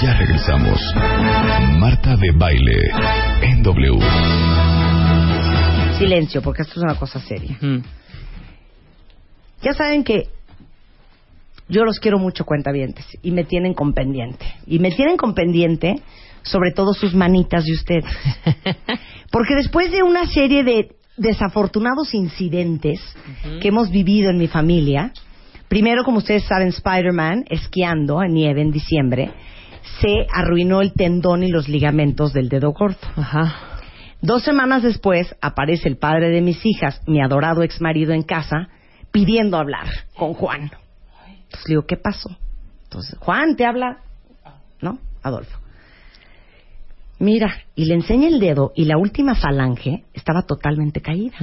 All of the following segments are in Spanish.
Ya regresamos. Marta de Baile en W. Silencio, porque esto es una cosa seria. Ya saben que yo los quiero mucho, cuentavientes, y me tienen con pendiente. Y me tienen con pendiente sobre todo sus manitas de ustedes. Porque después de una serie de desafortunados incidentes que hemos vivido en mi familia, primero, como ustedes saben, Spider-Man, esquiando en nieve en diciembre, se arruinó el tendón y los ligamentos del dedo gordo. Dos semanas después aparece el padre de mis hijas, mi adorado ex marido en casa, pidiendo hablar con Juan. Entonces le digo, ¿qué pasó? Entonces, Juan, ¿te habla? ¿No? Adolfo. Mira, y le enseña el dedo y la última falange estaba totalmente caída.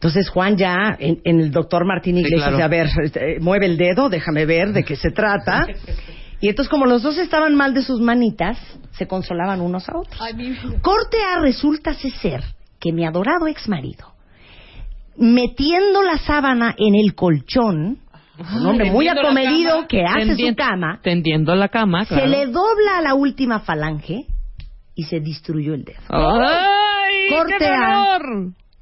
Entonces Juan ya en, en el doctor Martín Iglesias claro. dice, a ver, este, mueve el dedo, déjame ver de qué se trata. Y entonces como los dos estaban mal de sus manitas, se consolaban unos a otros. Corte A resulta ser que mi adorado ex marido, metiendo la sábana en el colchón, un hombre muy acomedido cama, que hace tendi- su cama, Tendiendo la cama, claro. se le dobla a la última falange y se destruyó el dedo. ¡Ay, Corte qué A.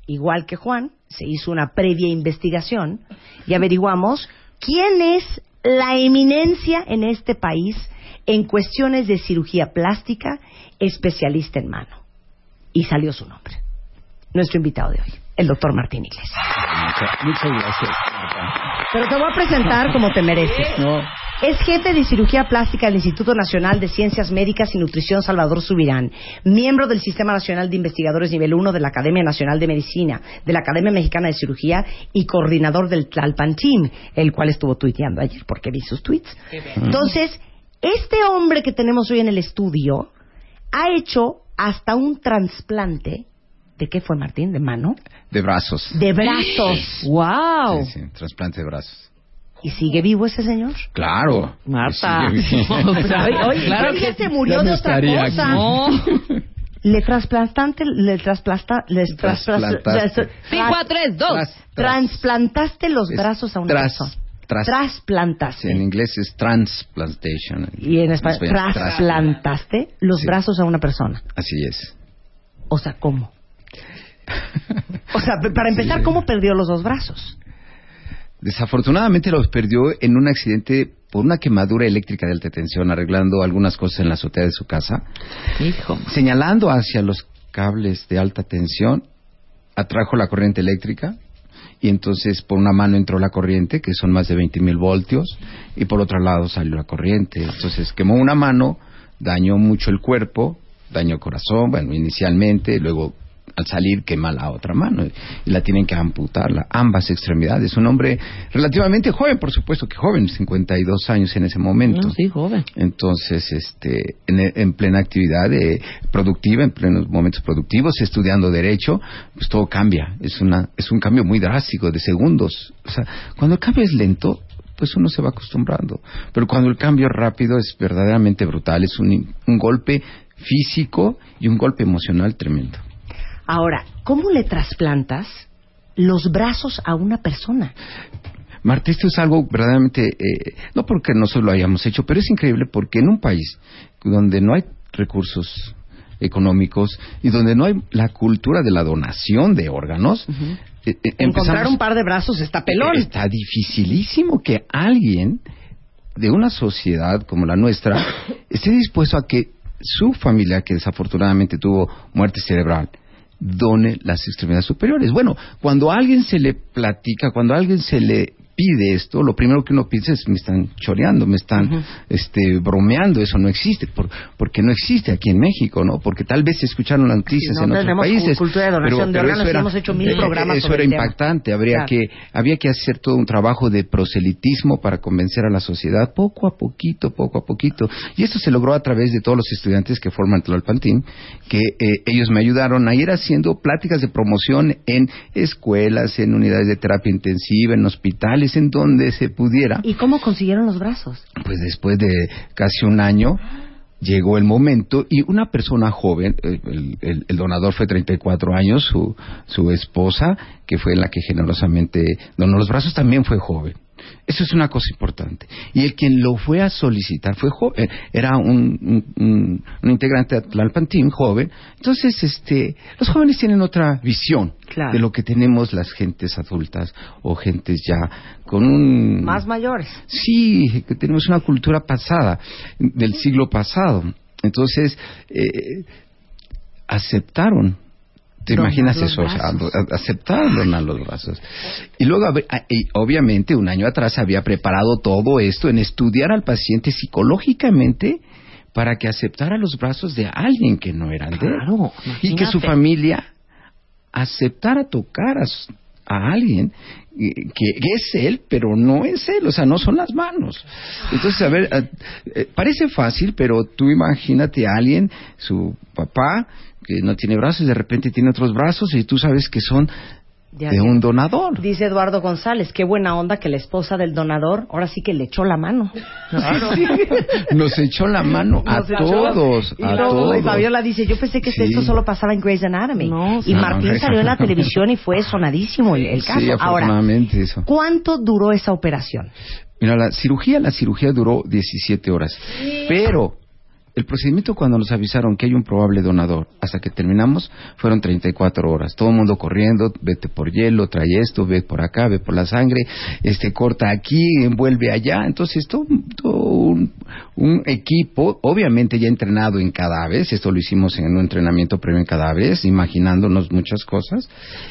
Igual que Juan, se hizo una previa investigación y averiguamos quién es la eminencia en este país en cuestiones de cirugía plástica, especialista en mano. Y salió su nombre. Nuestro invitado de hoy, el doctor Martín Iglesias. Muchas, muchas gracias. Pero te voy a presentar como te mereces. No, Es jefe de cirugía plástica del Instituto Nacional de Ciencias Médicas y Nutrición Salvador Subirán, miembro del Sistema Nacional de Investigadores Nivel 1 de la Academia Nacional de Medicina, de la Academia Mexicana de Cirugía y coordinador del Tlalpan Team, el cual estuvo tuiteando ayer porque vi sus tweets. Entonces, este hombre que tenemos hoy en el estudio ha hecho hasta un trasplante. ¿De qué fue, Martín? ¿De mano? de brazos. De brazos. ¡Wow! Sí, sí, trasplante de brazos. ¿Y sigue vivo ese señor? Claro. Marta. Oye, claro que se murió de otra cosa. No. Le trasplantante, le trasplasta, trasplasta, Trasplantaste. Cinco a tres, dos. Tras- tras- transplantaste los brazos a una tras- persona. tras- Sí, Trasplantaste. en inglés es transplantation. y en español, tras- trasplantaste los Sí. brazos a una persona. Así es. O sea, ¿cómo? O sea, para empezar, Sí. ¿cómo perdió los dos brazos? Desafortunadamente los perdió en un accidente por una quemadura eléctrica de alta tensión, arreglando algunas cosas en la azotea de su casa. Hijo. Señalando hacia los cables de alta tensión, atrajo la corriente eléctrica y entonces por una mano entró la corriente, que son más de 20 mil voltios, y por otro lado salió la corriente. Entonces quemó una mano, dañó mucho el cuerpo, dañó el corazón, bueno, inicialmente, luego al salir quema la otra mano y la tienen que amputar, la- ambas extremidades. Un hombre relativamente joven, por supuesto que joven, 52 años en ese momento. No, sí, joven. Entonces, este, en, en plena actividad eh, productiva, en plenos momentos productivos, estudiando derecho, pues todo cambia. Es una, es un cambio muy drástico de segundos. O sea, cuando el cambio es lento, pues uno se va acostumbrando. Pero cuando el cambio es rápido, es verdaderamente brutal. Es un, un golpe físico y un golpe emocional tremendo. Ahora, ¿cómo le trasplantas los brazos a una persona? Marta, esto es algo verdaderamente, eh, no porque nosotros lo hayamos hecho, pero es increíble porque en un país donde no hay recursos económicos y donde no hay la cultura de la donación de órganos, eh, eh, Encontrar un par de brazos está pelón. Está dificilísimo que alguien de una sociedad como la nuestra esté dispuesto a que su familia, que desafortunadamente tuvo muerte cerebral, done las extremidades superiores. Bueno, cuando a alguien se le platica, cuando a alguien se le pide esto, lo primero que uno piensa es me están choreando, me están este, bromeando, eso no existe, por- porque no existe aquí en México, ¿no? Porque tal vez se escucharon las noticias Sí, no en otros países. cultura de donación de órganos eso y hemos hecho mil eh, programas Eso sobre era el tema. impactante, habría Claro. que había que hacer todo un trabajo de proselitismo para convencer a la sociedad poco a poquito, poco a poquito. Y esto se logró a través de todos los estudiantes que forman Tlalpantín, que eh, ellos me ayudaron a ir haciendo pláticas de promoción en escuelas, en unidades de terapia intensiva, en hospitales, en donde se pudiera. ¿Y cómo consiguieron los brazos? Pues después de casi un año llegó el momento y una persona joven, el, el- el donador fue 34 años, su, su esposa, que fue la que generosamente donó los brazos, también fue joven. Eso es una cosa importante. Y el quien lo fue a solicitar fue joven, era un, un- integrante de Tlalpan Team, joven. Entonces, este, los jóvenes tienen otra visión Claro. de lo que tenemos las gentes adultas o gentes ya con un... Más mayores. Sí, que tenemos una cultura pasada, del siglo pasado. Entonces, eh, aceptaron. ¿Te imaginas eso? O sea, brazos. a- aceptaron donar los brazos. Y luego, a ver, a- y obviamente, un año atrás había preparado todo esto en estudiar al paciente psicológicamente para que aceptara los brazos de alguien que no eran de él. Claro, Y que su familia aceptara tocar a, a alguien eh, que, que es él, pero no es él, o sea, no son las manos. Entonces, a ver, eh, eh, parece fácil, pero tú imagínate a alguien, su papá, que no tiene brazos, y de repente tiene otros brazos, y tú sabes que son Ya, de un donador. Dice Eduardo González, qué buena onda que la esposa del donador ahora sí que le echó la mano. Nos echó la mano a Nos todos, Y a luego todos. Fabiola dice, yo pensé que Sí. esto solo pasaba en Grey's Anatomy. No, y no, Martín no. salió en la televisión y fue sonadísimo el, el caso. Sí, Ahora, eso. ¿cuánto duró esa operación? Mira, la cirugía, la cirugía duró 17 horas. Pero el procedimiento cuando nos avisaron que hay un probable donador, hasta que terminamos, fueron 34 horas. Todo el mundo corriendo, vete por hielo, trae esto, ve por acá, ve por la sangre, este corta aquí, envuelve allá. Entonces, todo, todo un, un equipo, obviamente ya entrenado en cadáveres, esto lo hicimos en un entrenamiento previo en cadáveres, imaginándonos muchas cosas,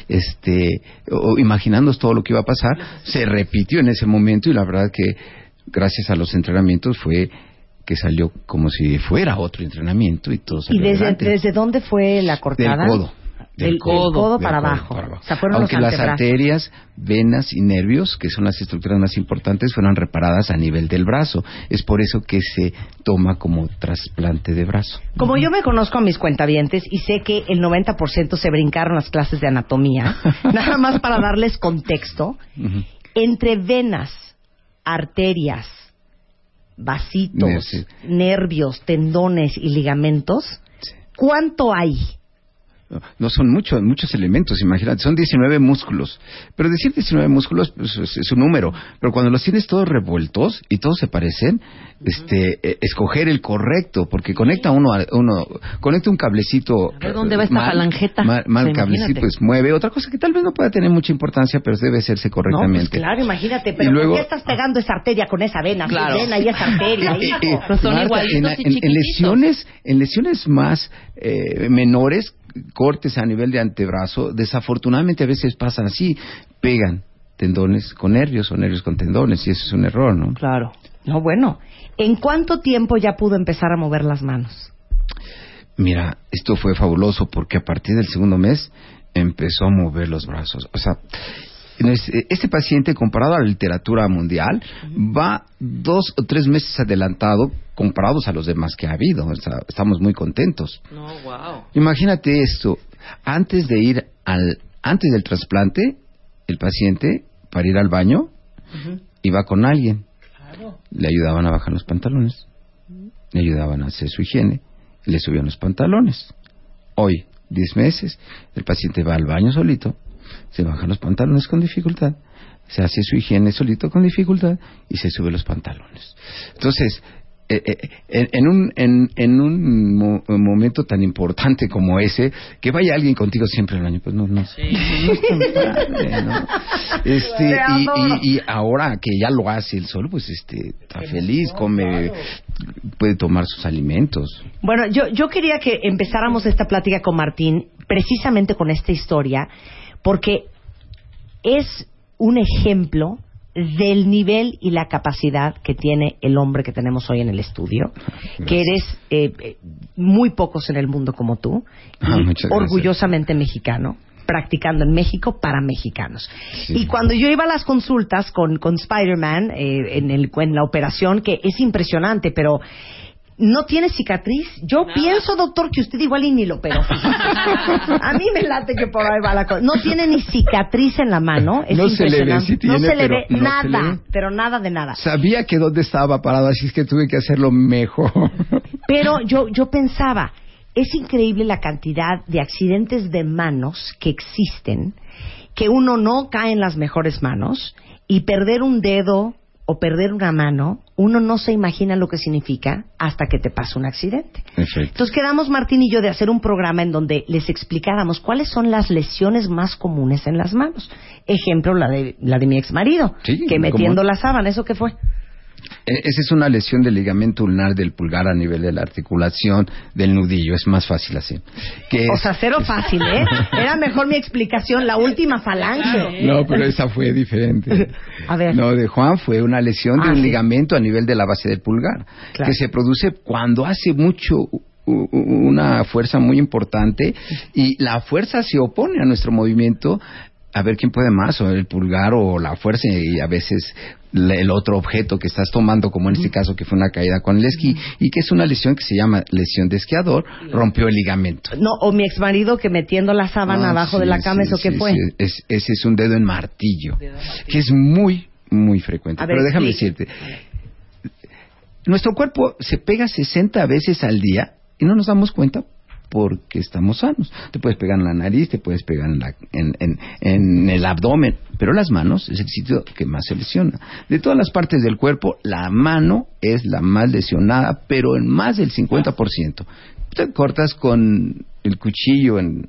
este, o imaginándonos todo lo que iba a pasar, se repitió en ese momento y la verdad que gracias a los entrenamientos fue que salió como si fuera otro entrenamiento y todo ¿Y salió desde, adelante. desde dónde fue la cortada? Del codo. Del codo, del para, abajo. para O sea, fueron Aunque los las arterias, venas y nervios, que son las estructuras más importantes, fueron reparadas a nivel del brazo. Es por eso que se toma como trasplante de brazo. Como yo me conozco a mis cuentavientes y sé que el 90% se brincaron las clases de anatomía, nada más para darles contexto, entre venas, arterias, vasitos, nervios, tendones y ligamentos, Sí. ¿cuánto hay? No son muchos, muchos elementos, imagínate, son 19 músculos. Pero decir 19 músculos pues, es, es un número, pero cuando los tienes todos revueltos y todos se parecen, este, eh, escoger el correcto, porque conecta uno, a- uno conecta un cablecito. A ver, ¿dónde va esta falangeta? Mal, mal Sí, cablecito, pues mueve. Otra cosa que tal vez no pueda tener mucha importancia, pero debe hacerse No, correctamente. pues claro, imagínate, pero Y luego- ¿por qué estás pegando esa arteria con esa vena? Claro. ¿Qué vena y esa arteria? Hijo? Pero son Marta, igualitos en, y en- en lesiones, en lesiones más eh, menores, cortes a nivel de antebrazo, desafortunadamente a veces pasan así, pegan tendones con nervios o nervios con tendones, y eso es un error, ¿no? Claro. No, bueno. ¿En cuánto tiempo ya pudo empezar a mover las manos? Mira, esto fue fabuloso porque a partir del segundo mes empezó a mover los brazos. O sea, este este paciente, comparado a la literatura mundial, va dos o tres meses adelantado comparados a los demás que ha habido. O sea, estamos muy contentos. No, wow. Imagínate esto, antes de ir al, antes del trasplante, el paciente, para ir al baño, iba con alguien. Le ayudaban a bajar los pantalones, le ayudaban a hacer su higiene, le subían los pantalones. Hoy, 10 meses, el paciente va al baño solito, se baja los pantalones con dificultad, se hace su higiene solito con dificultad y se sube los pantalones. Entonces, eh, eh, en, en un, en, en un mo- momento tan importante como ese, que vaya alguien contigo siempre al baño, pues no, no, no es tan padre, ¿no? Este, y ahora que ya lo hace él solo, pues este, está feliz, come, puede tomar sus alimentos. Bueno, yo, yo quería que empezáramos esta plática con Martín precisamente con esta historia, porque es un ejemplo del nivel y la capacidad que tiene el hombre que tenemos hoy en el estudio, que eres eh, eh, muy pocos en el mundo como tú, Ah, y orgullosamente mexicano practicando en México para mexicanos. Sí. Y cuando yo iba a las consultas con, con Spider-Man eh, en, el- en la operación, que es impresionante, pero no tiene cicatriz. Yo pienso, doctor, que usted igual y ni lo operó. a mí me late que por ahí va la cosa. No tiene ni cicatriz en la mano. Es No se le ve, impresionante. sí no tiene, se le pero ve no se nada, le ve. pero nada de nada. Sabía que dónde estaba parado, así es que tuve que hacerlo mejor. Pero yo, yo pensaba, es increíble la cantidad de accidentes de manos que existen, que uno no cae en las mejores manos y perder un dedo o perder una mano, uno no se imagina lo que significa hasta que te pasa un accidente. Entonces quedamos Martín y yo de hacer un programa en donde les explicáramos cuáles son las lesiones más comunes en las manos. Ejemplo, la de, la de mi ex marido, Sí, que ¿cómo? metiendo la sábana, ¿eso qué fue? E- Esa es una lesión del ligamento ulnar del pulgar a nivel de la articulación del nudillo. Es más fácil así. Que O es- sea, cero fácil, ¿eh? Era mejor mi explicación, la última falange. No, pero esa fue diferente. A ver. No, de Juan fue una lesión de Ah, un sí. ligamento a nivel de la base del pulgar, Claro. que se produce cuando hace mucho una fuerza muy importante y la fuerza se opone a nuestro movimiento a ver quién puede más, o el pulgar o la fuerza y a veces el otro objeto que estás tomando, como en este caso que fue una caída con el esquí, y que es una lesión que se llama lesión de esquiador, rompió el ligamento. No, o mi ex marido que metiendo la sábana Ah, abajo de la cama, sí, ¿eso qué fue? Es- ese es un dedo en martillo, que es muy, muy frecuente. A ver, Pero déjame decirte, nuestro cuerpo se pega 60 veces al día y no nos damos cuenta porque estamos sanos. Te puedes pegar en la nariz, te puedes pegar en, la- en- en- en el abdomen, pero las manos es el sitio que más se lesiona. De todas las partes del cuerpo, la mano es la más lesionada, pero en más del 50%. Te cortas con el cuchillo en,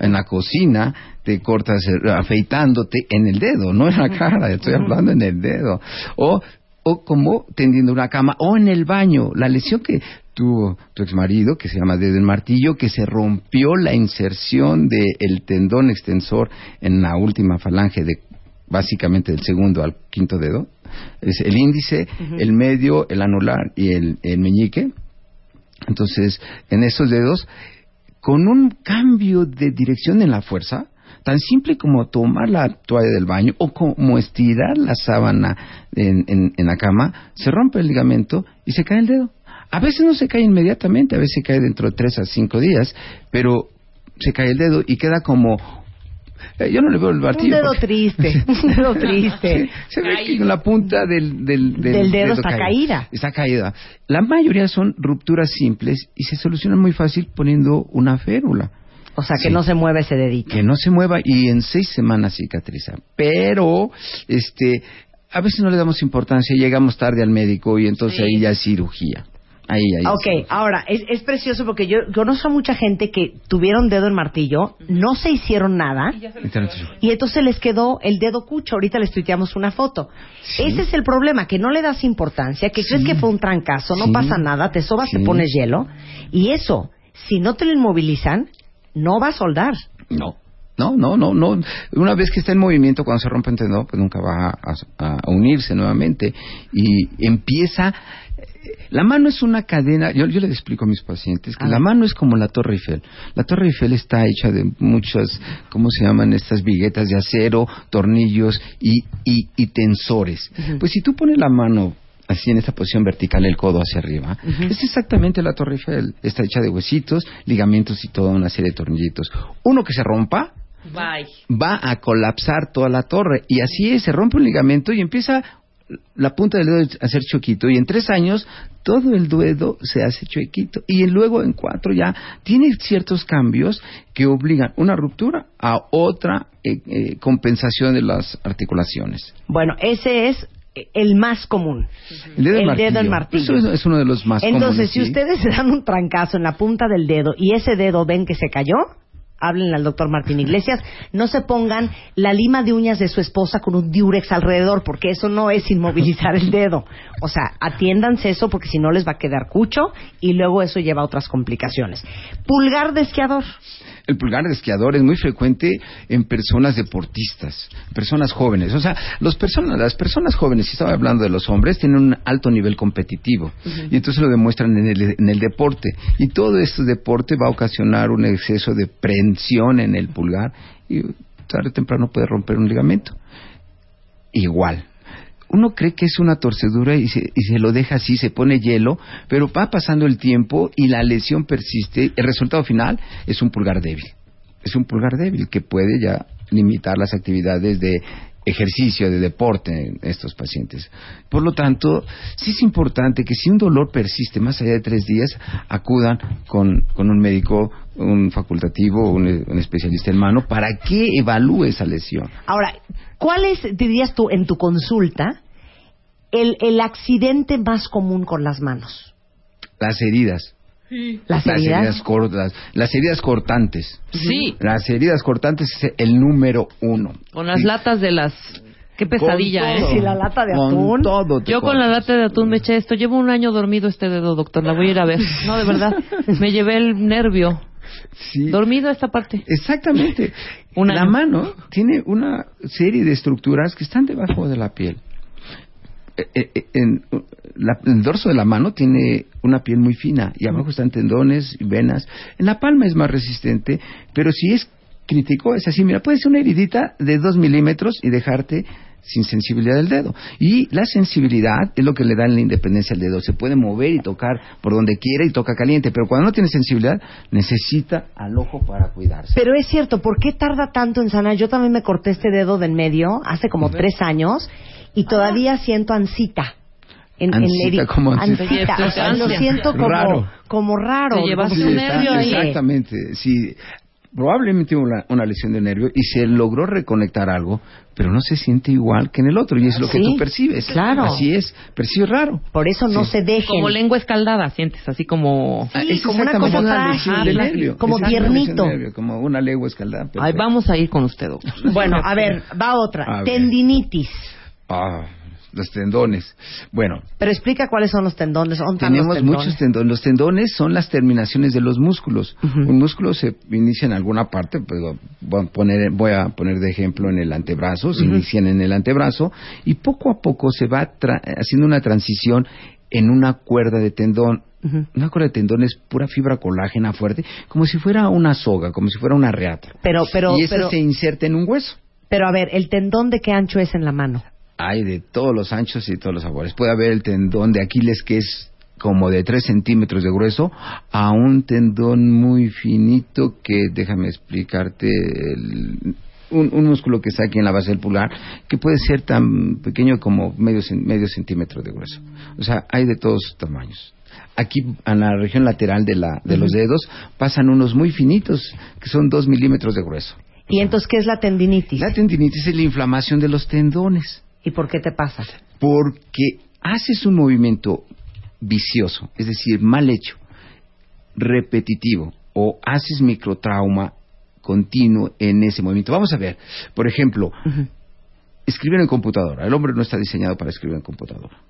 en la cocina, te cortas eh, afeitándote en el dedo, no en la cara, estoy hablando en el dedo. O, o como tendiendo una cama, o en el baño. La lesión que tuvo tu exmarido, que se llama dedo en martillo, que se rompió la inserción del tendón extensor en la última falange de básicamente del segundo al quinto dedo. Es el índice, el medio, el anular y el, el meñique. Entonces, en esos dedos, con un cambio de dirección en la fuerza, tan simple como tomar la toalla del baño o como estirar la sábana en, en- en la cama, se rompe el ligamento y se cae el dedo. A veces no se cae inmediatamente, a veces cae dentro de tres a cinco días, pero se cae el dedo y queda como... eh, yo no le veo el Un martillo. dedo porque- triste, un dedo triste. se ve que la punta del, del, Del dedo está caída. Está caída. La mayoría son rupturas simples y se solucionan muy fácil poniendo una férula. O sea, que Sí. no se mueve ese dedito. Que no se mueva y en seis semanas cicatriza. Pero, este, a veces no le damos importancia, llegamos tarde al médico y entonces ahí ya es cirugía. Ahí, ahí. Ok, sí. ahora, es, es precioso porque yo conozco a mucha gente que tuvieron dedo en martillo, no se hicieron nada y entonces les quedó el dedo cucho. Ahorita les tuiteamos una foto. Sí. Ese es el problema, que no le das importancia, que crees que fue un trancazo, no Sí. pasa nada, te sobas, te pones hielo. Y eso, si no te lo inmovilizan, no va a soldar. No. No, no, no, no. Una vez que está en movimiento, cuando se rompe un tendón, pues nunca va a, a unirse nuevamente. Y empieza... La mano es una cadena, yo, yo le explico a mis pacientes que la mano es como la Torre Eiffel. La Torre Eiffel está hecha de muchas, ¿cómo se llaman estas viguetas de acero, tornillos y, y, y tensores? Pues si tú pones la mano así en esta posición vertical, el codo hacia arriba, es exactamente la Torre Eiffel. Está hecha de huesitos, ligamentos y toda una serie de tornillitos. Uno que se rompa, Bye. va a colapsar toda la torre. Y así es, se rompe un ligamento y empieza la punta del dedo a ser choquito. Y en tres años todo el dedo se hace chuequito. Y luego en cuatro ya tiene ciertos cambios que obligan una ruptura a otra eh, eh, compensación de las articulaciones. Bueno, ese es el más común. El dedo, El martillo. dedo en martillo. Eso es, uno de los más Entonces, comunes, si sí. ustedes se dan un trancazo en la punta del dedo y ese dedo ven que se cayó, háblenle al doctor Martín Iglesias, no se pongan la lima de uñas de su esposa con un diurex alrededor, porque eso no es inmovilizar el dedo. O sea, atiéndanse eso porque si no les va a quedar cucho y luego eso lleva a otras complicaciones. Pulgar de esquiador. El pulgar de esquiador es muy frecuente en personas deportistas, personas jóvenes. O sea, los personas, las personas jóvenes, si estaba hablando de los hombres, tienen un alto nivel competitivo y entonces lo demuestran en el, en el deporte. Y todo este deporte va a ocasionar un exceso de prensión en el pulgar y tarde o temprano puede romper un ligamento. Igual, uno cree que es una torcedura y se, y se lo deja así, se pone hielo, pero va pasando el tiempo y la lesión persiste. El resultado final es un pulgar débil. Es un pulgar débil que puede ya limitar las actividades de ejercicio, de deporte en estos pacientes. Por lo tanto, sí es importante que si un dolor persiste más allá de tres días, acudan con, con un médico, un facultativo, un, un especialista en mano, para que evalúe esa lesión. Ahora, ¿cuál es, dirías tú, en tu consulta, el, el accidente más común con las manos? Las heridas. ¿Las Las heridas? heridas, cortas, las heridas cortantes. Sí, Las heridas cortantes es el número uno. con las Sí. latas de las... Qué pesadilla, Con ¿eh? Sí, la lata de Con atún. todo Yo con la lata de atún me eché esto. Llevo un año dormido este dedo, doctor. La voy a ir a ver. No, de verdad. Me llevé el nervio. Sí. Dormido esta parte. Exactamente. Un la mano tiene una serie de estructuras que están debajo de la piel. Eh, eh, eh, en, uh, la- el dorso de la mano tiene una piel muy fina y abajo están tendones y venas. En la palma es más resistente, pero si es crítico, es así. Mira, puede ser una heridita de dos milímetros y dejarte sin sensibilidad del dedo. Y la sensibilidad es lo que le da la independencia al dedo. Se puede mover y tocar por donde quiera y toca caliente, pero cuando no tiene sensibilidad, necesita al ojo para cuidarse. Pero es cierto, ¿por qué tarda tanto en sanar? Yo también me corté este dedo del medio hace como tres años y todavía siento ansita. En, en Ansita, heri- ¿cómo ansita? ansita, o sea, lo siento como Raro. como raro. Te llevaste como un nervio ahí. Exactamente, sí. Probablemente una, una lesión de nervio y se logró reconectar algo, pero no se siente igual que en el otro y es lo que Sí, tú percibes. claro. Así es, percibes raro. Por eso no Sí. se dejen. Como lengua escaldada, sientes así como... Sí, es como una cosa una frágil, lesión de nervio. como tiernito. nervio, como una legua escaldada. Ay, vamos a ir con usted, doctor. Bueno, a ver, va otra. A ver. Ah, los tendones. Bueno, Pero explica cuáles son los tendones. ¿Dónde están Tenemos los tendones? muchos tendones. Los tendones son las terminaciones de los músculos. Un músculo se inicia en alguna parte, pues, voy, a poner, voy a poner de ejemplo en el antebrazo, se inician en el antebrazo y poco a poco se va tra- haciendo una transición en una cuerda de tendón. Una cuerda de tendón es pura fibra colágena fuerte, como si fuera una soga, como si fuera una reata. Pero, pero, y esa pero, se inserta en un hueso. pero a ver, ¿el tendón de qué ancho es en la mano? Hay de todos los anchos y todos los sabores. Puede haber el tendón de Aquiles que es como de 3 centímetros de grueso a un tendón muy finito que, déjame explicarte, el- un, un músculo que está aquí en la base del pulgar que puede ser tan pequeño como medio, medio centímetro de grueso. O sea, hay de todos tamaños. Aquí, en la región lateral de, la, de los dedos, pasan unos muy finitos, que son 2 milímetros de grueso. ¿Y entonces qué es la tendinitis? La tendinitis es la inflamación de los tendones ¿Y por qué te pasa? porque haces un movimiento vicioso, es decir, mal hecho, repetitivo, o haces microtrauma continuo en ese movimiento. Vamos a ver, por ejemplo, escribir en computadora. El hombre no está diseñado para escribir en computadora.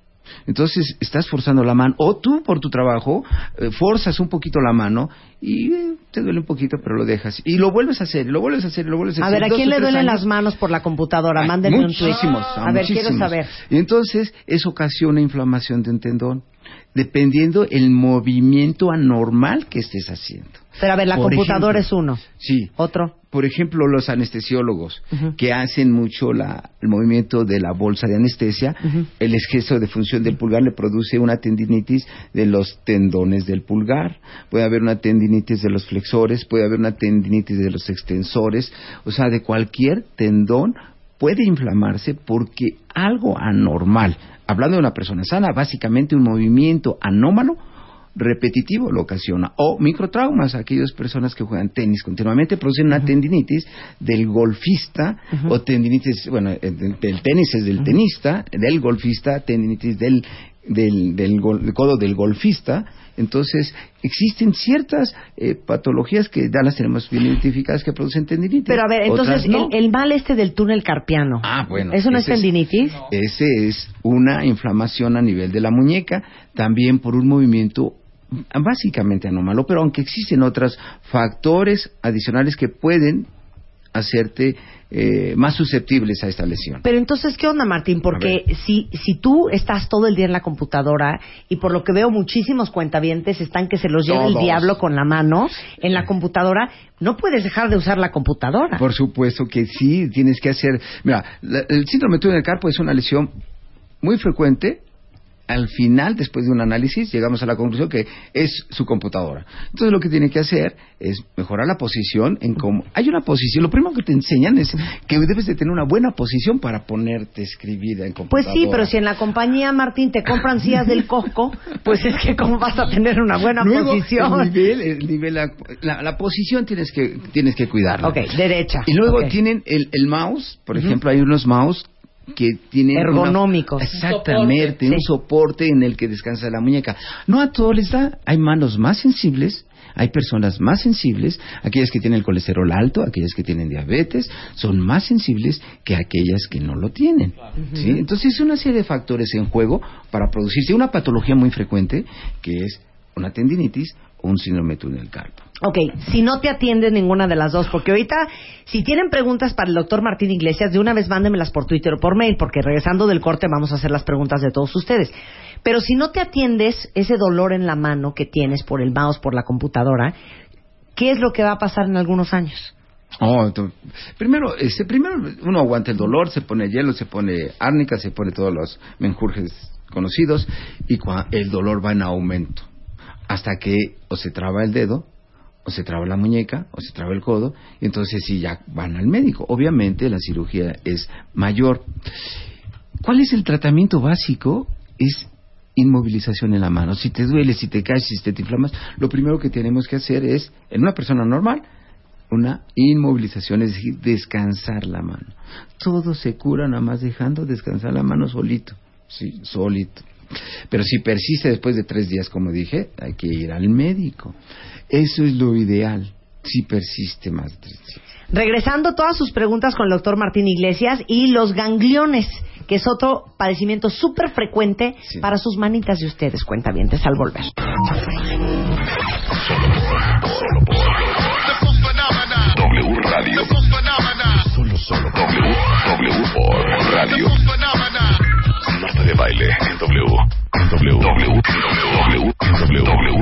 Entonces estás forzando la mano, o tú por tu trabajo eh, forzas un poquito la mano y eh, te duele un poquito, pero lo dejas. Y lo vuelves a hacer, lo vuelves a hacer, lo vuelves a A hacer. ver, ¿a quién le duelen años. las manos por la computadora? Ay, Mándenme un tweet. muchísimos, A ver, quiero saber. Y entonces eso ocasiona inflamación de un tendón, dependiendo el movimiento anormal que estés haciendo. Pero a ver, la Por computadora ejemplo, es uno. Sí. Otro. Por ejemplo, los anestesiólogos que hacen mucho la- el movimiento de la bolsa de anestesia, el exceso de función del pulgar le produce una tendinitis de los tendones del pulgar. Puede haber una tendinitis de los flexores, puede haber una tendinitis de los extensores, o sea, de cualquier tendón puede inflamarse porque algo anormal, hablando de una persona sana, básicamente un movimiento anómalo repetitivo lo ocasiona. O microtraumas, aquellas personas que juegan tenis continuamente producen una tendinitis del golfista o tendinitis, bueno, eh, del, tenis es del tenista, del golfista, tendinitis del, del, del codo del golfista. Entonces, existen ciertas eh, patologías que ya las tenemos bien identificadas que producen tendinitis. Pero a ver, entonces, no. el, el mal este del túnel carpiano. Ah, bueno. ¿Eso no es tendinitis? Ese es una inflamación a nivel de la muñeca, también por un movimiento básicamente anómalo, pero aunque existen otros factores adicionales que pueden hacerte eh, más susceptibles a esta lesión. Pero entonces, ¿qué onda, Martín? Porque si, si tú estás todo el día en la computadora y por lo que veo muchísimos cuentavientes están que se los lleva el diablo con la mano en la computadora, no puedes dejar de usar la computadora. Por supuesto que sí, tienes que hacer... Mira, la- el síndrome de túnel del carpo es una lesión muy frecuente. Al final, después de un análisis, llegamos a la conclusión que es su computadora. Entonces, lo que tiene que hacer es mejorar la posición en cómo... Hay una posición, lo primero que te enseñan es que debes de tener una buena posición para ponerte escribida en Pues computadora. sí, pero si en la compañía, Martín, te compran sillas del Costco, pues es que cómo vas a tener una buena Luego, posición. El nivel, el nivel, la, la- la posición tienes que, tienes que cuidarla. Ok, derecha. Y luego tienen el, el mouse, por ejemplo, hay unos mouse que tienen... una- Ergonómicos. exactamente, un Sí. soporte en el que descansa la muñeca. No a todos les da, hay manos más sensibles, hay personas más sensibles, aquellas que tienen el colesterol alto, aquellas que tienen diabetes, son más sensibles que aquellas que no lo tienen. ¿sí? Entonces es una serie de factores en juego para producirse una patología muy frecuente que es una tendinitis o un síndrome de túnel carpo. Ok, si no te atiende ninguna de las dos, porque ahorita, si tienen preguntas para el doctor Martín Iglesias, de una vez mándenmelas por Twitter o por mail, porque regresando del corte vamos a hacer las preguntas de todos ustedes. Pero si no te atiendes ese dolor en la mano que tienes por el mouse, por la computadora, ¿qué es lo que va a pasar en algunos años? Oh, ento- primero, este, primero uno aguanta el dolor, se pone hielo, se pone árnica, se pone todos los menjurjes conocidos y el dolor va en aumento hasta que o se traba el dedo o se traba la muñeca o se traba el codo y entonces sí ya van al médico. Obviamente la cirugía es mayor. ¿Cuál es el tratamiento básico? Es inmovilización en la mano. Si te duele, si te caes, si te inflamas, lo primero que tenemos que hacer es, en una persona normal, una inmovilización, es decir, descansar la mano. Todo se cura nada más dejando descansar la mano solito, sí, solito. Pero si persiste después de tres días, como dije, hay que ir al médico. Eso es lo ideal, si persiste más de tres días. Regresando todas sus preguntas con el doctor Martín Iglesias y los gangliones, que es otro padecimiento súper frecuente Sí. para sus manitas de ustedes, cuentavientes, al volver. W Radio. Solo, solo W. W por Radio. De baile en W. W. W. W. W. W.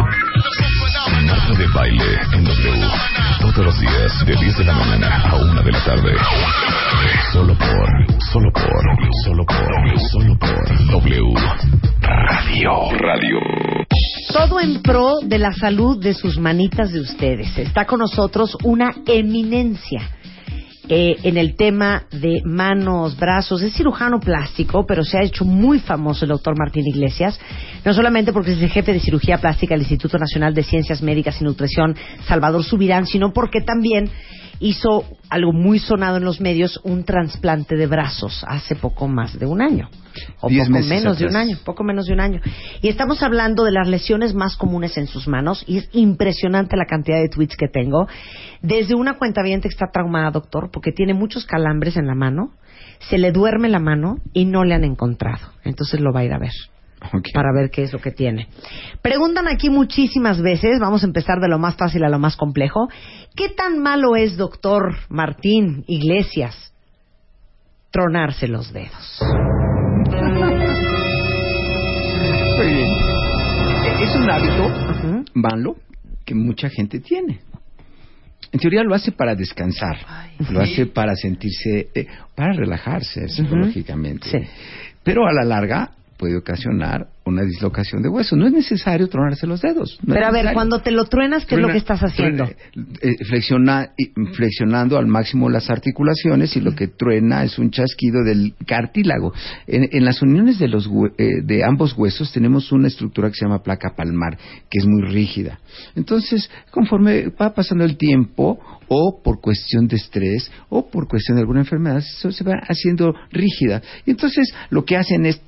Marta de baile en W. Todos los días de 10 de la mañana a 1 de la tarde. Solo por, solo por, solo por, solo por W. Radio. Radio. Todo en pro de la salud de sus manitas de ustedes. Está con nosotros una eminencia eh, en el tema de manos, brazos. Es cirujano plástico, pero se ha hecho muy famoso el doctor Martín Iglesias. No solamente porque es el jefe de cirugía plástica del Instituto Nacional de Ciencias Médicas y Nutrición Salvador Subirán, sino porque también hizo algo muy sonado en los medios, un trasplante de brazos hace poco más de un año. O Diez poco menos de un año, poco menos de un año. Y estamos hablando de las lesiones más comunes en sus manos y es impresionante la cantidad de tweets que tengo. Desde una cuenta que está traumada, doctor, porque tiene muchos calambres en la mano, se le duerme la mano y no le han encontrado. Entonces lo va a ir a ver para ver qué es lo que tiene. Preguntan aquí muchísimas veces, vamos a empezar de lo más fácil a lo más complejo. ¿Qué tan malo es, doctor Martín Iglesias, tronarse los dedos? Muy bien. Es un hábito malo que mucha gente tiene. En teoría lo hace para descansar, lo hace para sentirse, eh, para relajarse psicológicamente. Sí. Pero a la larga puede ocasionar una dislocación de hueso. No es necesario tronarse los dedos. no Pero a ver, cuando te lo truenas, ¿qué es lo que estás haciendo? truena- eh, flexiona- flexionando al máximo las articulaciones y lo que truena es un chasquido del cartílago. En, en las uniones de, los, eh, de ambos huesos tenemos una estructura que se llama placa palmar, que es muy rígida. Entonces, conforme va pasando el tiempo, o por cuestión de estrés, o por cuestión de alguna enfermedad, eso se va haciendo rígida. Y entonces, lo que hacen es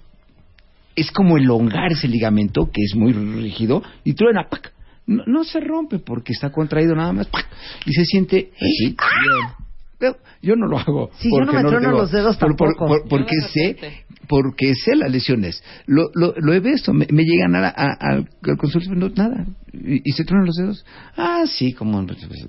es como elongar ese ligamento que es muy rígido y truena, ¡pac! No, no se rompe porque está contraído nada más, ¡pac! y se siente así, bien. Pero Yo no lo hago. Sí, yo no me tengo. los dedos Por- por- tampoco. por- porque sé porque sé las lesiones. Lo, lo, lo he visto, me, me llegan a, a- al consultorio, no, nada, y, y se tronan los dedos. Ah, sí, como.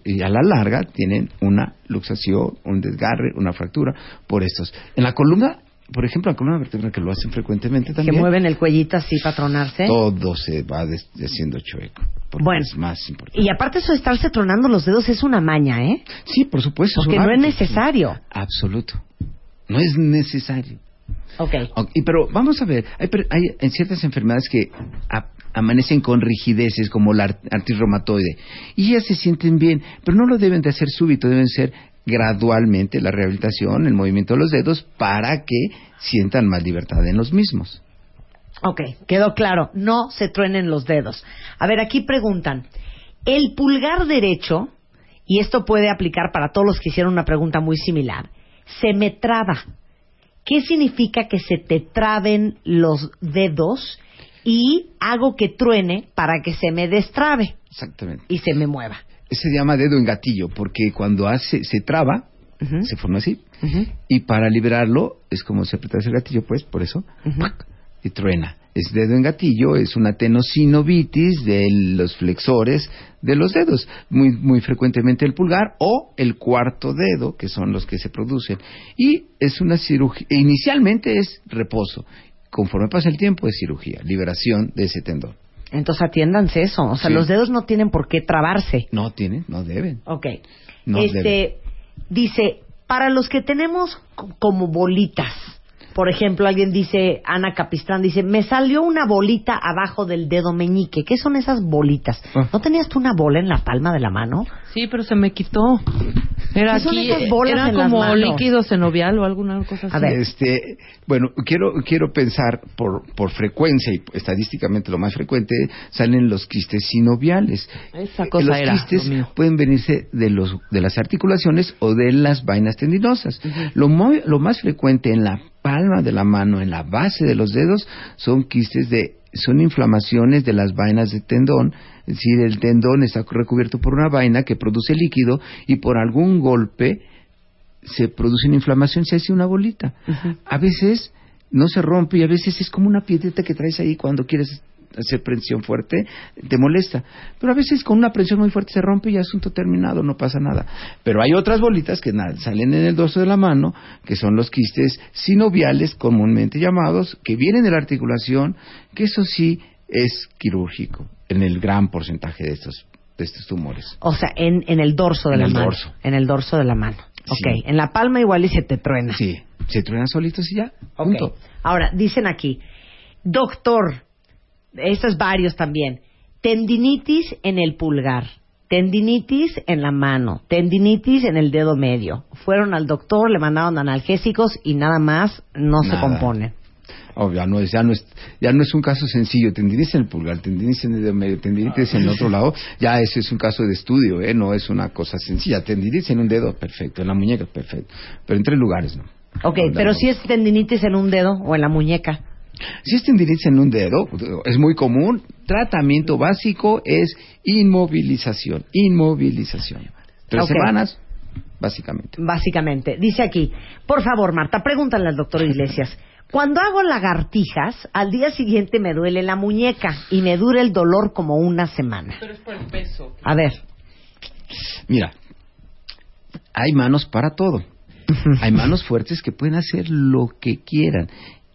Y a la larga tienen una luxación, un desgarre, una fractura por estos. En la columna, por ejemplo, la columna vertebral que lo hacen frecuentemente Que también. mueven el cuellito así para tronarse. Todo se va haciendo chueco. Porque Bueno. es más importante. Y aparte eso de estarse tronando los dedos es una maña, ¿eh? Sí, por supuesto. Porque un no es hábito. necesario. Absoluto. No es necesario. Ok. Ok, y pero vamos a ver, hay, hay en ciertas enfermedades que a- amanecen con rigideces como la ar- artritis reumatoide y ya se sienten bien, pero no lo deben de hacer súbito, deben ser gradualmente la rehabilitación, el movimiento de los dedos para que sientan más libertad en los mismos. Ok, quedó claro. No se truenen los dedos. A ver, aquí preguntan. El pulgar derecho, y esto puede aplicar para todos los que hicieron una pregunta muy similar, se me traba. ¿Qué significa que se te traben los dedos y hago que truene para que se me destrabe Exactamente. y se me mueva? Se llama dedo en gatillo porque cuando hace se traba, se forma así y para liberarlo es como si apretas el gatillo, pues, por eso, y truena. Es dedo en gatillo, es una tenosinovitis de los flexores de los dedos, muy, muy frecuentemente el pulgar o el cuarto dedo, que son los que se producen. Y es una cirugía, inicialmente es reposo, conforme pasa el tiempo es cirugía, liberación de ese tendón. Entonces atiéndanse eso. O sea, Sí. los dedos no tienen por qué trabarse. No tienen, no deben. Ok. No este dice, para los que tenemos co- como bolitas, por ejemplo, alguien dice, Ana Capistrán dice, me salió una bolita abajo del dedo meñique. ¿Qué son esas bolitas? Ah. ¿No tenías tú una bola en la palma de la mano? Sí, pero se me quitó. Era ¿Qué son aquí, esas bolas era en las como manos? líquido senovial o alguna cosa así. A ver. Este, bueno, quiero quiero pensar por por frecuencia y estadísticamente lo más frecuente salen los quistes sinoviales. Esa Eh, cosa los era quistes lo pueden venirse de los de las articulaciones o de las vainas tendinosas. lo, mo- lo más frecuente en la palma de la mano, en la base de los dedos, son quistes de son inflamaciones de las vainas de tendón, es decir, el tendón está recubierto por una vaina que produce líquido y por algún golpe se produce una inflamación, se hace una bolita. A veces no se rompe y a veces es como una piedrita que traes ahí cuando quieres hacer presión fuerte, te molesta. Pero a veces con una presión muy fuerte se rompe y asunto terminado, no pasa nada. Pero hay otras bolitas que salen en el dorso de la mano, que son los quistes sinoviales, comúnmente llamados, que vienen de la articulación, que eso sí es quirúrgico en el gran porcentaje de estos, de estos tumores. O sea, en, en el dorso de En la el mano. dorso. En el dorso de la mano. Sí. Ok, en la palma igual y se te truena. Sí, se truenan solitos y ya. Ahora, dicen aquí, doctor, estos varios también, tendinitis en el pulgar, tendinitis en la mano, tendinitis en el dedo medio. Fueron al doctor, le mandaron analgésicos y nada más no se compone. Oh, ya no es, ya no es, ya no es un caso sencillo. Tendinitis en el pulgar, tendinitis en el dedo medio, tendinitis en el otro lado. Ya ese es un caso de estudio, ¿eh? No es una cosa sencilla. Tendinitis en un dedo, perfecto. En la muñeca, perfecto. Pero en tres lugares, ¿no? Ok, No, pero no. si es tendinitis en un dedo o en la muñeca. Si es tendinitis en un dedo, es muy común. Tratamiento básico es inmovilización. Inmovilización. Tres semanas, básicamente. Básicamente. Dice aquí, por favor, Marta, pregúntale al doctor Iglesias. Cuando hago lagartijas, al día siguiente me duele la muñeca y me dura el dolor como una semana. Pero es por el peso. A ver. Mira, hay manos para todo. Hay manos fuertes que pueden hacer lo que quieran.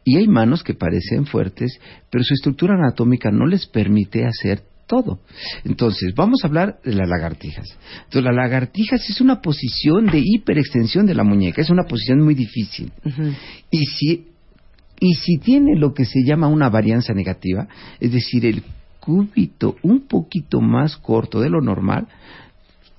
Y hay manos que parecen fuertes, pero su estructura anatómica no les permite hacer todo. Entonces, vamos a hablar de las lagartijas. Entonces, las lagartijas es una posición de hiperextensión de la muñeca, es una posición muy difícil. Y si y si tiene lo que se llama una varianza negativa, es decir, el cúbito un poquito más corto de lo normal,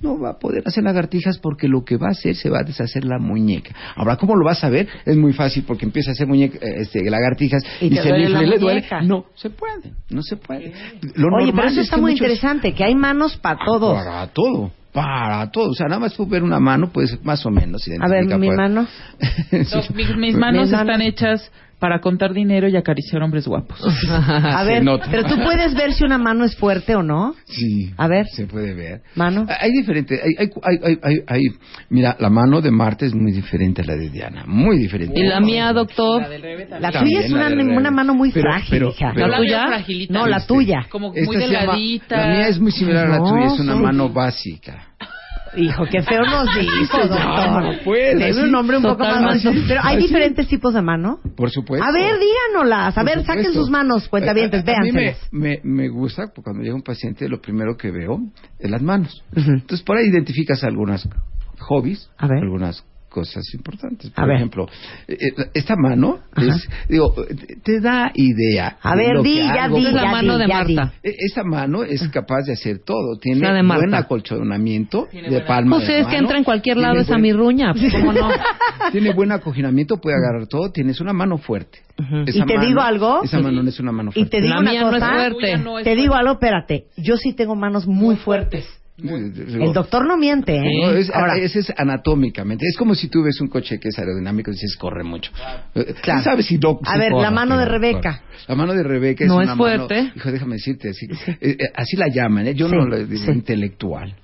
no va a poder hacer lagartijas porque lo que va a hacer se va a deshacer la muñeca. Ahora, ¿cómo lo vas a ver? Es muy fácil porque empieza a hacer muñeca, eh, este, lagartijas Y se duele le duele. No, se puede, no se puede. Lo Oye, pero eso es está muy muchos- interesante, que hay manos para todos. Para todo, para todo. O sea, nada más tú ver una mano, pues más o menos A ver, mi mano. Sí. No, mis, mis manos Mis manos. están hechas para contar dinero y acariciar hombres guapos. A ver, pero tú puedes ver si una mano es fuerte o no. Sí. A ver. Se puede ver. Mano. Hay diferente. Hay, hay, hay, hay, hay- mira, la mano de Marta es muy diferente a la de Diana. Muy diferente. Y la mía, doctor. La También tuya es una, una mano muy Pero- frágil, pero- hija. pero- ¿La tuya? No, la Este, tuya. Como muy Esta se llama- delgadita. la mía es muy similar a la tuya. Es una sí. mano básica. Hijo, qué feo nos dijo, doctor. llama, pues, Debe un nombre un poco más bonito. Pero hay Así. diferentes tipos de mano. Por supuesto. A ver, díganoslas. A ver, saquen sus manos, cuentavientes, mí me, me, me gusta, porque cuando llega un paciente, lo primero que veo es las manos. Ujú. Entonces, por ahí identificas algunas hobbies, algunas cosas importantes. A Por ver. ejemplo, eh, eh, esta mano es, digo, te- da idea. A ver, lo di, que ya hago. di, es la ya mano di, de di. Marta. Esta mano es capaz de hacer todo. Tiene de buen acolchonamiento Tiene de buena- palma Pues de es que entra en cualquier lado Tiene esa buen- mirruña. pues, ¿Cómo no? Tiene buen acoginamiento, puede agarrar todo. Tienes una mano fuerte. ¿Y te mano- digo algo? Esa mano no es una mano Y fuerte. te digo La una mía no es fuerte. Te digo algo, espérate. Yo sí tengo manos muy fuertes. El doctor no miente, ¿eh? No, es, Ahora, ese es anatómicamente. Es como si tú ves un coche que es aerodinámico y dices, corre mucho. Eh, Claro. ¿Quién sabe si no- A si ver, corre, la mano de Rebeca. corre. La mano de Rebeca es No una es mano- fuerte. hijo, déjame decirte, así, eh, eh, así la llaman, ¿eh? Yo Sí, no le digo sí. intelectual.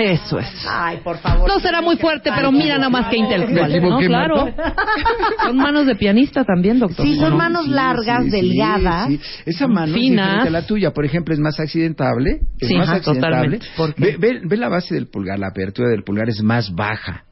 Eso es. Ay, por favor. No será muy fuerte, pero mira nada más que ¿Me intelectual. ¿no? Claro. Son manos de pianista también, doctor. Sí, son ¿no? manos largas, sí, delgadas. sí. Esa mano Finas. es diferente a la tuya. Por ejemplo, es más accidentable. Es Sí, más ajá, accidentable. totalmente. ¿Por qué? Ve, ve- ve la base del pulgar, la apertura del pulgar es más baja.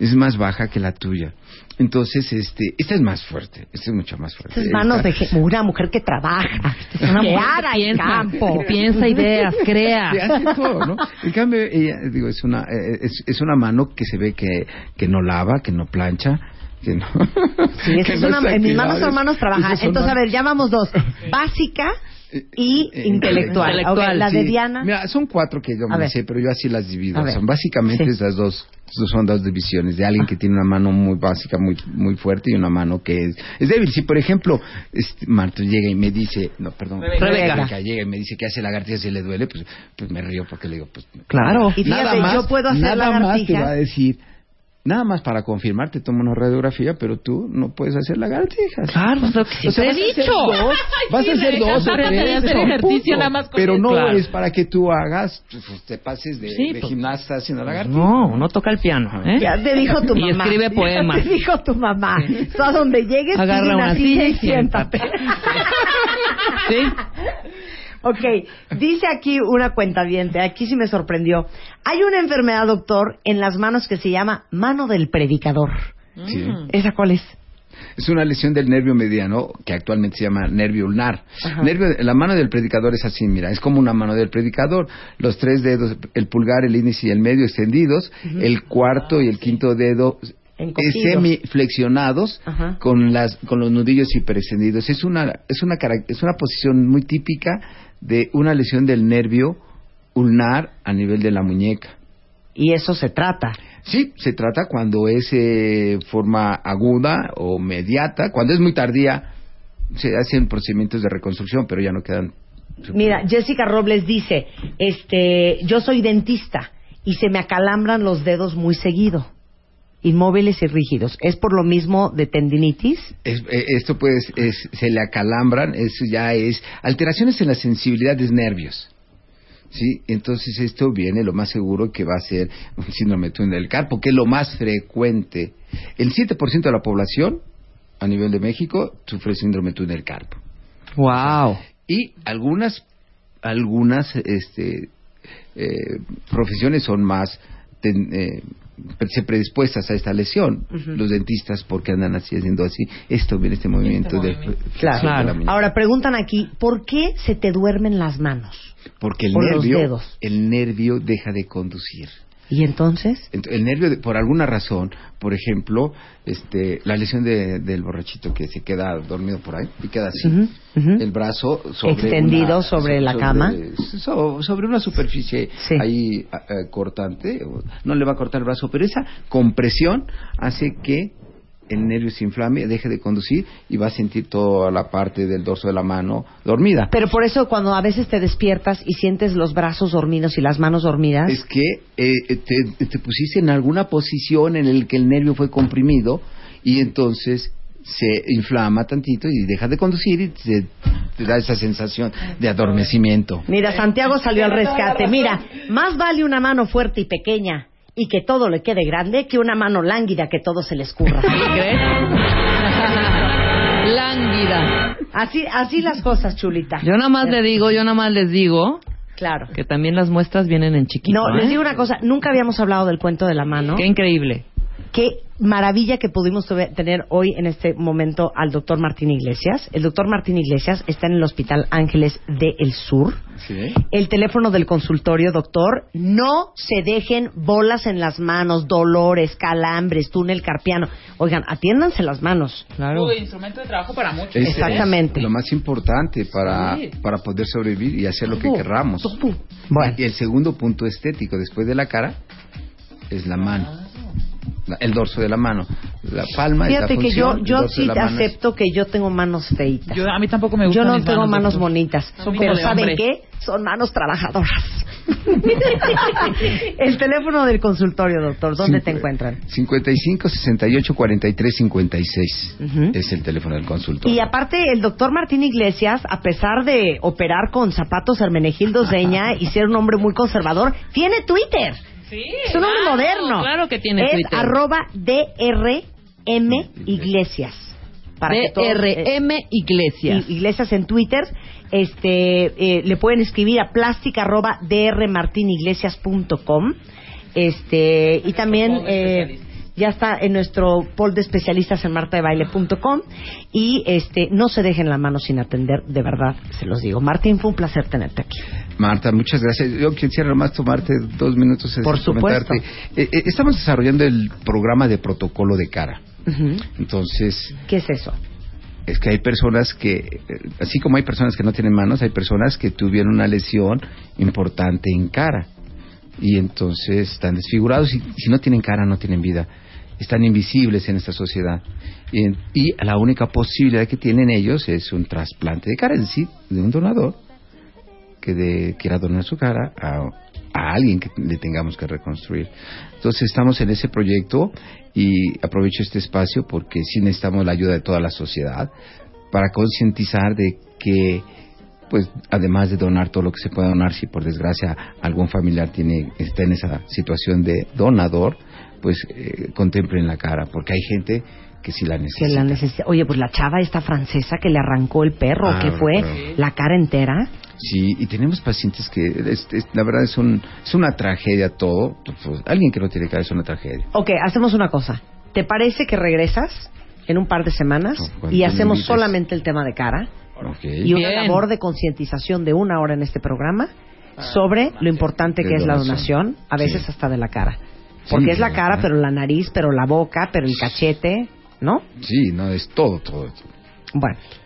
Es más baja que la tuya. Entonces, este, esta es más fuerte. Esta es mucho más fuerte. Esas manos Esta- de una mujer que trabaja, Es una que mujer que el piensa, campo. que piensa ideas, crea. que hace todo, ¿no? En cambio, ella, digo, es una, eh, es, es una mano que se ve que, que no lava, que no plancha, que no. Sí, que es no una- en mis manos actividades. hermanos trabajan. Esas son Entonces, a manos- ver, ya vamos dos. Básica y Eh, intelectual. intelectual, la de. Diana. Mira, son cuatro que yo me sé, pero yo así las divido. Son básicamente Sí. esas dos, son dos divisiones de alguien que tiene una mano muy básica, muy muy fuerte y una mano que es, es débil. Si por ejemplo, este, Marta llega y me dice, no, perdón, Rebeca. llega y me dice que hace lagartijas y le duele, pues, pues me río porque le digo, pues Claro. Y fíjate, nada más, yo puedo hacer nada más te lagartijas. va a decir. Nada más para confirmar, te tomo una radiografía, pero tú no puedes hacer lagartijas. Claro, lo que O sea, he vas a hacer dicho. dos, vas a hacer dos o tres, hacer no, ejercicio punto. nada más con Pero no Claro. es para que tú hagas, pues, te pases de, Sí, de pues. gimnasta haciendo lagartijas. No, no toca el piano. ¿eh? Ya te dijo tu Y mamá. escribe Ya poemas. te dijo tu mamá. Tú a donde llegues, Agarra una silla y siéntate. Sí. Ok, dice aquí una cuenta aquí sí me sorprendió. Hay una enfermedad, doctor, en las manos que se llama mano del predicador. Sí. Mm. ¿Esa cuál es? Es una lesión del nervio mediano que actualmente se llama nervio ulnar. Nervio, la mano del predicador es así, mira, es como una mano del predicador. Los tres dedos, el pulgar, el índice y el medio extendidos, el cuarto y el quinto dedo semiflexionados con las con los nudillos hiperextendidos. Es una es una es una posición muy típica de una lesión del nervio ulnar a nivel de la muñeca. Y eso se trata. Sí, se trata cuando es eh, forma aguda o mediata. Cuando es muy tardía, se hacen procedimientos de reconstrucción, pero ya no quedan. Mira, Jessica Robles dice, este, yo soy dentista y se me acalambran los dedos muy seguido, inmóviles y rígidos. ¿Es por lo mismo de tendinitis? Es- eh, esto pues es- se le acalambran, eso ya es alteraciones en la sensibilidad de nervios. Sí, entonces esto viene lo más seguro que va a ser un síndrome de túnel del carpo, que es lo más frecuente. El 7% de la población a nivel de México sufre síndrome de túnel del carpo. Wow. y algunas algunas este eh, profesiones son más ten- eh, se predispuestas a esta lesión los dentistas porque andan así haciendo así esto viene este movimiento de movimiento. flexión de la muñeca. Ahora preguntan aquí, ¿por qué se te duermen las manos? porque el por los nervio dedos. el nervio deja de conducir ¿Y entonces? Ent- el nervio de- por alguna razón por ejemplo este la lesión de- del borrachito que se queda dormido por ahí y queda así el brazo sobre Extendido una- sobre la cama. so- sobre una superficie Sí. ahí a- cortante no le va a cortar el brazo pero esa compresión hace que el nervio se inflame deje de conducir y va a sentir toda la parte del dorso de la mano dormida Pero por eso cuando a veces te despiertas y sientes los brazos dormidos y las manos dormidas, es que eh, te, te pusiste en alguna posición en el que el nervio fue comprimido y entonces se inflama tantito y deja de conducir y te, te da esa sensación de adormecimiento. Mira, Santiago salió al rescate. Mira, más vale una mano fuerte y pequeña y que todo le quede grande que una mano lánguida que todo se le escurra. ¿Crees? Lánguida. Así, así las cosas, chulita. Yo nada más le digo, yo nada más les digo Claro. que también las muestras vienen en chiquito. No, ¿eh? les digo una cosa, nunca habíamos hablado del cuento de la mano. Qué increíble. Qué maravilla que pudimos tener hoy en este momento al doctor Martín Iglesias. El doctor Martín Iglesias está en el Hospital Ángeles de El Sur. Sí. El teléfono del consultorio, doctor, no se dejen bolas en las manos, dolores, calambres, túnel carpiano. Oigan, atiéndanse las manos. Claro. Uy, instrumento de trabajo para muchos. Ese Exactamente. es lo más importante para, Sí. para poder sobrevivir y hacer lo que querramos. Bueno. Y el segundo punto estético después de la cara es la mano. La- el dorso de la mano. La palma es la Fíjate que yo, función, yo sí mano es- acepto que yo tengo manos feitas. Yo, a mí tampoco me Yo gustan no mis tengo manos doctor. bonitas, pero ¿saben qué? Son manos trabajadoras. El teléfono del consultorio, doctor, ¿dónde te encuentran? 55 68 43 56 Ujú. es el teléfono del consultorio. Y aparte, el doctor Martín Iglesias, a pesar de operar con zapatos Hermenegildo Zeña y ser un hombre muy conservador, tiene Twitter. Sí, Es un hombre Claro, moderno. claro que tiene es Twitter. arroba DRM Iglesias. Para que todos, eh, DRM Iglesias. Iglesias en Twitter. Este, eh, le pueden escribir a plástica arroba drmartiniglesias.com. Este, y también eh. Ya está en nuestro poll de especialistas en martadebaile.com. Y este, no se dejen la mano sin atender, de verdad, se los digo. Martín, fue un placer tenerte aquí. Marta, muchas gracias. Yo quisiera nomás tomarte dos minutos. Por comentarte. Eh, eh, estamos desarrollando el programa de protocolo de cara. Entonces, ¿Qué es eso? es que hay personas que, eh, así como hay personas que no tienen manos, hay personas que tuvieron una lesión importante en cara. Y entonces están desfigurados y si no tienen cara, no tienen vida. Están invisibles en esta sociedad. Y, la única posibilidad que tienen ellos es un trasplante de cara, es decir, de un donador que de, quiera donar su cara a, a alguien que le tengamos que reconstruir. Entonces estamos en ese proyecto y aprovecho este espacio porque sí necesitamos la ayuda de toda la sociedad para concientizar de que pues además de donar todo lo que se pueda donar si por desgracia algún familiar tiene está en esa situación de donador pues eh, contemplen la cara porque hay gente que sí la Que necesita la necesita. Oye, pues la chava esta francesa que le arrancó el perro, Ah, que fue claro. la cara entera. Sí, y tenemos pacientes que, es- es- la verdad, es, un, es una tragedia todo. Pues, alguien que no tiene cara es una tragedia. Ok, hacemos una cosa. ¿Te parece que regresas en un par de semanas No, y hacemos solamente el tema de cara Ok. y una Bien. labor de concientización de una hora en este programa sobre lo importante que es la donación. donación, a veces Sí. hasta de la cara? Porque Sí, es la cara, pero la nariz, pero la boca, pero el cachete, ¿no? Sí, no, es todo, todo. todo. Bueno,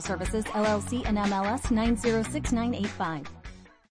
Services LLC and MLS 906985.